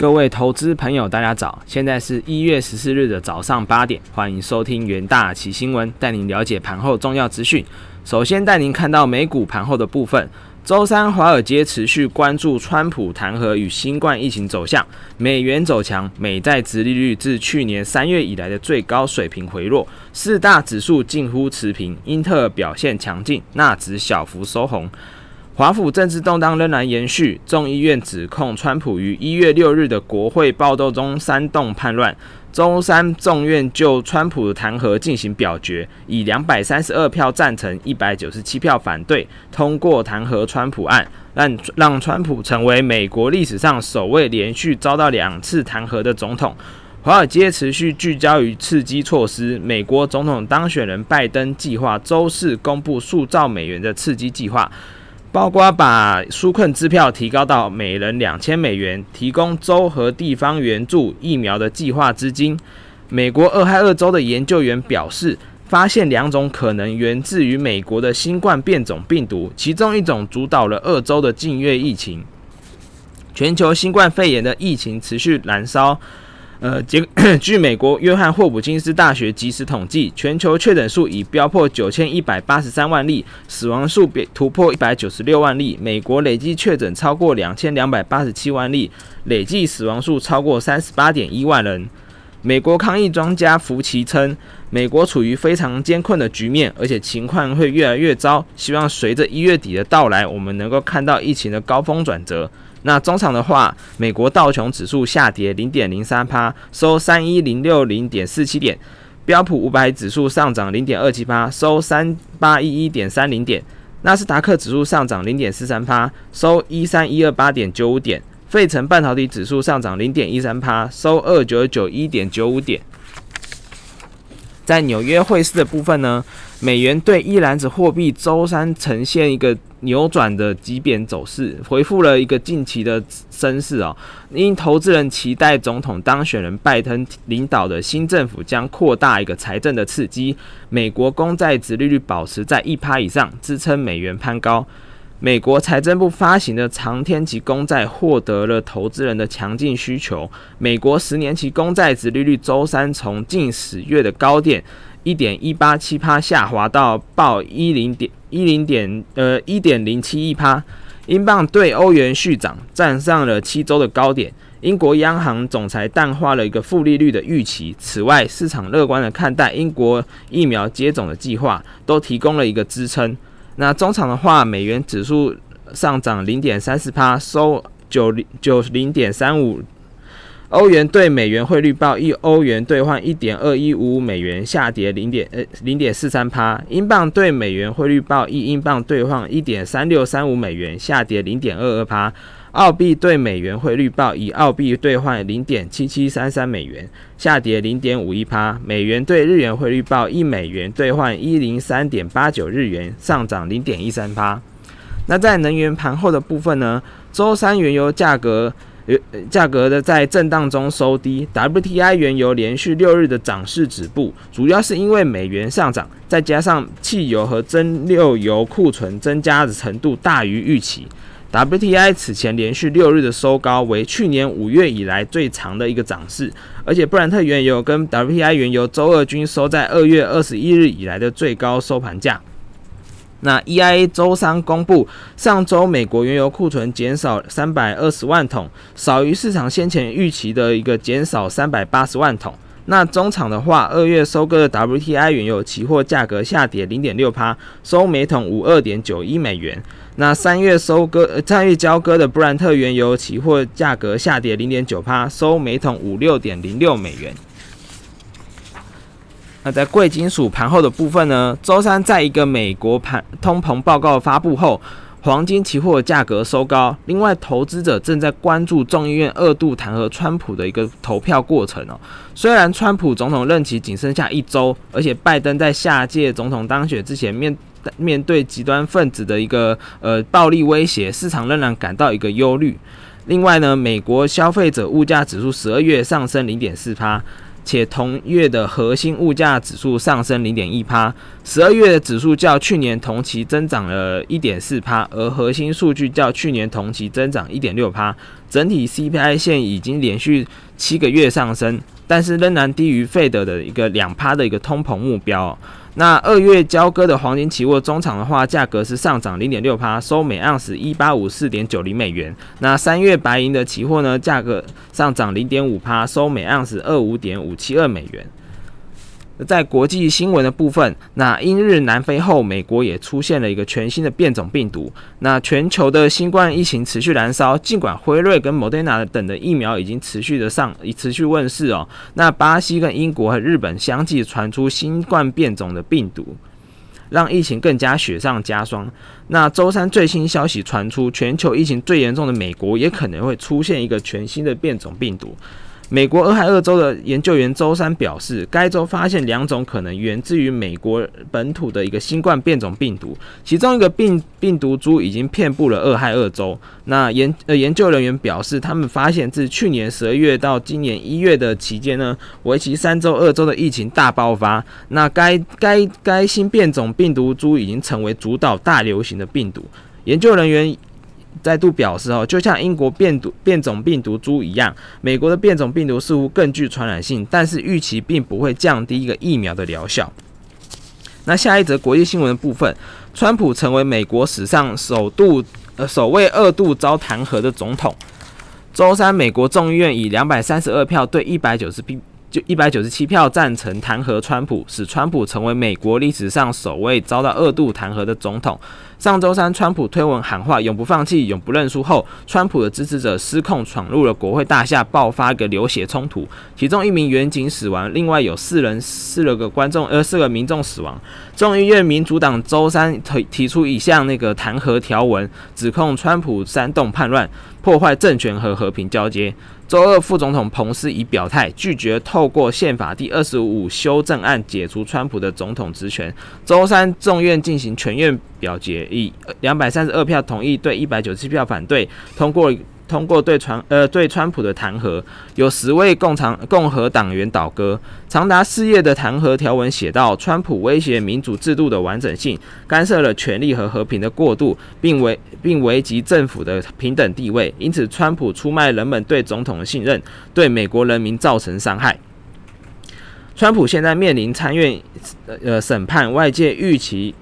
各位投资朋友，大家早！现在是一月十四日的早上八点，欢迎收听元大旗新闻，带您了解盘后重要资讯。首先带您看到美股盘后的部分。周三，华尔街持续关注川普弹劾与新冠疫情走向，美元走强，美债直利率自去年三月以来的最高水平回落，四大指数近乎持平，英特尔表现强劲，纳指小幅收红。华府政治动荡仍然延续，众议院指控川普于一月六日的国会暴动中煽动叛乱。周三，众院就川普弹劾进行表决，以两百三十二票赞成、一百九十七票反对，通过弹劾川普案，让让川普成为美国历史上首位连续遭到两次弹劾的总统。华尔街持续聚焦于刺激措施，美国总统当选人拜登计划周四公布数兆美元的刺激计划。包括把纾困支票提高到每人两千美元，提供州和地方援助疫苗的计划资金。美国俄亥俄州的研究员表示，发现两种可能源自于美国的新冠变种病毒，其中一种主导了俄州的近月疫情。全球新冠肺炎的疫情持续燃烧。呃，据 据美国约翰霍普金斯大学及时统计，全球确诊数已飙破九千一百八十三万例，死亡数别突破一百九十六万例。美国累计确诊超过两千两百八十七万例，累计死亡数超过三十八点一万人。美国抗疫专家福奇称，美国处于非常艰困的局面，而且情况会越来越糟。希望随着一月底的到来，我们能够看到疫情的高峰转折。那中场的话，美国道琼指数下跌零点零三趴，收三一零六零点四七点；标普五百指数上涨零点二七趴，收三八一一点三零点；纳斯达克指数上涨零点四三趴，收一三一二八点九五点；费城半导体指数上涨零点一三趴，收二九九一点九五点。在纽约汇市的部分呢，美元对一篮子货币周三呈现一个扭转的急贬走势，回复了一个近期的升势哦。因投资人期待总统当选人拜登领导的新政府将扩大一个财政的刺激，美国公债值利率保持在一趴以上，支撑美元攀高。美国财政部发行的长天期公债获得了投资人的强劲需求。美国十年期公债值利率周三从近十月的高点一点一八七趴下滑到报一零点一零点呃一点零七一趴。英镑对欧元续涨，站上了七周的高点。英国央行总裁淡化了一个负利率的预期。此外，市场乐观的看待英国疫苗接种的计划，都提供了一个支撑。那中场的话，美元指数上涨零点三四帕，收九零九零点三五。欧元对美元汇率报一欧元兑换一点二一五五美元，下跌零点呃零点四三帕。英镑对美元汇率报一英镑兑换一点三六三五美元，下跌零点二二帕。澳币对美元汇率报以澳币兑换零点七七三三美元，下跌零点五一趴。美元对日元汇率报一美元兑换一零三点八九日元，上涨零点一三趴。那在能源盘后的部分呢？周三原油价格价格的在震荡中收低，WTI 原油连续六日的涨势止步，主要是因为美元上涨，再加上汽油和蒸馏油库存增加的程度大于预期。WTI 此前连续六日的收高，为去年五月以来最长的一个涨势，而且布兰特原油跟 WTI 原油周二均收在二月二十一日以来的最高收盘价。那 EIA 周三公布，上周美国原油库存减少三百二十万桶，少于市场先前预期的一个减少三百八十万桶。那中场的话，二月收割的 WTI 原油期货价格下跌零点六趴，收每桶五二点九一美元。那三月收割、三月交割的布兰特原油期货价格下跌零点九帕，收每桶五六点零六美元。那在贵金属盘后的部分呢？周三在一个美国盘通膨报告发布后，黄金期货价格收高。另外，投资者正在关注众议院二度弹劾川普的一个投票过程哦。虽然川普总统任期仅剩下一周，而且拜登在下届总统当选之前面。面对极端分子的一个呃暴力威胁，市场仍然感到一个忧虑。另外呢，美国消费者物价指数十二月上升零点四帕，且同月的核心物价指数上升零点一趴，十二月的指数较去年同期增长了一点四趴，而核心数据较去年同期增长一点六趴，整体 CPI 线已经连续七个月上升，但是仍然低于费德的一个两趴的一个通膨目标。那二月交割的黄金期货中场的话，价格是上涨零点六趴，收每盎司一八五四点九零美元。那三月白银的期货呢，价格上涨零点五趴，收每盎司二五点五七二美元。在国际新闻的部分，那英日南非后，美国也出现了一个全新的变种病毒。那全球的新冠疫情持续燃烧，尽管辉瑞跟 Moderna 等的疫苗已经持续的上，已持续问世哦。那巴西跟英国和日本相继传出新冠变种的病毒，让疫情更加雪上加霜。那周三最新消息传出，全球疫情最严重的美国也可能会出现一个全新的变种病毒。美国俄亥俄州的研究员周三表示，该州发现两种可能源自于美国本土的一个新冠变种病毒，其中一个病病毒株已经遍布了俄亥俄州。那研呃研究人员表示，他们发现自去年十二月到今年一月的期间呢，为期三周，二周的疫情大爆发。那该该该新变种病毒株已经成为主导大流行的病毒。研究人员。再度表示哦，就像英国变毒变种病毒株一样，美国的变种病毒似乎更具传染性，但是预期并不会降低一个疫苗的疗效。那下一则国际新闻的部分，川普成为美国史上首度呃首位二度遭弹劾的总统。周三，美国众议院以两百三十二票对一百九十就一百九十七票赞成弹劾川普，使川普成为美国历史上首位遭到二度弹劾的总统。上周三，川普推文喊话“永不放弃，永不认输”后，川普的支持者失控闯入了国会大厦，爆发个流血冲突，其中一名员警死亡，另外有四人四了个观众呃四个民众死亡。众议院民主党周三提提出一项那个弹劾条文，指控川普煽动叛乱，破坏政权和和平交接。周二，副总统彭斯已表态拒绝透过宪法第二十五修正案解除川普的总统职权。周三，众院进行全院表决，以两百三十二票同意对一百九十七票反对通过。通过对川呃对川普的弹劾，有十位共长共和党员倒戈。长达四页的弹劾条文写道：川普威胁民主制度的完整性，干涉了权力和和平的过渡，并危并危及政府的平等地位。因此，川普出卖人们对总统的信任，对美国人民造成伤害。川普现在面临参院呃审判，外界预期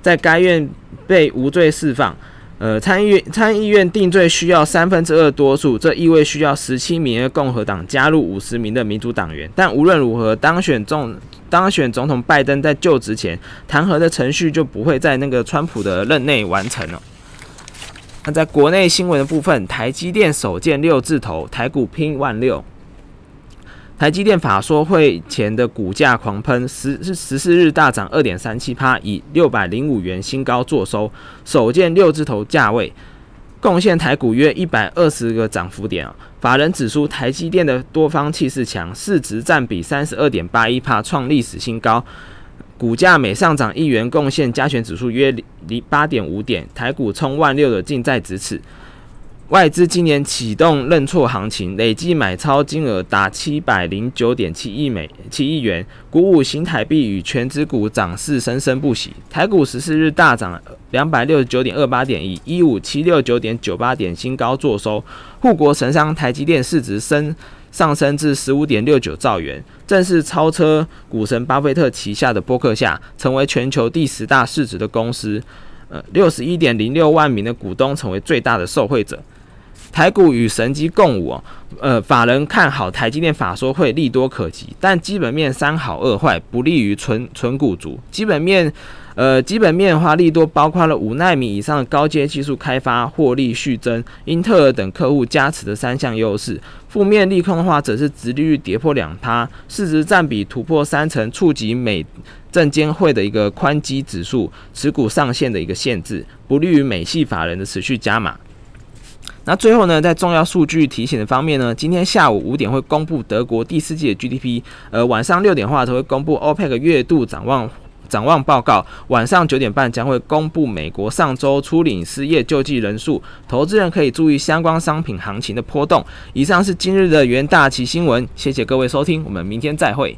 在该院被无罪释放。呃，参议院参议院定罪需要三分之二多数，这意味需要十七名的共和党加入五十名的民主党员。但无论如何，当选总当选总统拜登在就职前弹劾的程序就不会在那个川普的任内完成了。那在国内新闻的部分，台积电首见六字头，台股拼万六。台积电法说会前的股价狂喷，十十四日大涨二点三七趴，以六百零五元新高作收，首见六字头价位，贡献台股约一百二十个涨幅点啊。法人指出，台积电的多方气势强，市值占比三十二点八一帕，创历史新高，股价每上涨一元，贡献加权指数约零八点五点，台股冲万六的近在咫尺。外资今年启动认错行情，累计买超金额达七百零九点七亿美七亿元，鼓舞新台币与全指股涨势生生不息。台股十四日大涨两百六十九点二八点，以一五七六九点九八点新高作收。护国神商台积电市值升上升至十五点六九兆元，正式超车股神巴菲特旗下的波克夏，成为全球第十大市值的公司。呃，六十一点零六万名的股东成为最大的受惠者。台股与神机共舞哦，呃，法人看好台积电法说会利多可及，但基本面三好二坏，不利于纯纯股族。基本面，呃，基本面的话，利多包括了五纳米以上的高阶技术开发获利续增，英特尔等客户加持的三项优势。负面利空的话，则是殖利率跌破两趴，市值占比突破三成，触及美证监会的一个宽基指数持股上限的一个限制，不利于美系法人的持续加码。那最后呢，在重要数据提醒的方面呢，今天下午五点会公布德国第四季的 GDP，呃，晚上六点的话，则会公布 OPEC 月度展望展望报告，晚上九点半将会公布美国上周初领失业救济人数，投资人可以注意相关商品行情的波动。以上是今日的元大旗新闻，谢谢各位收听，我们明天再会。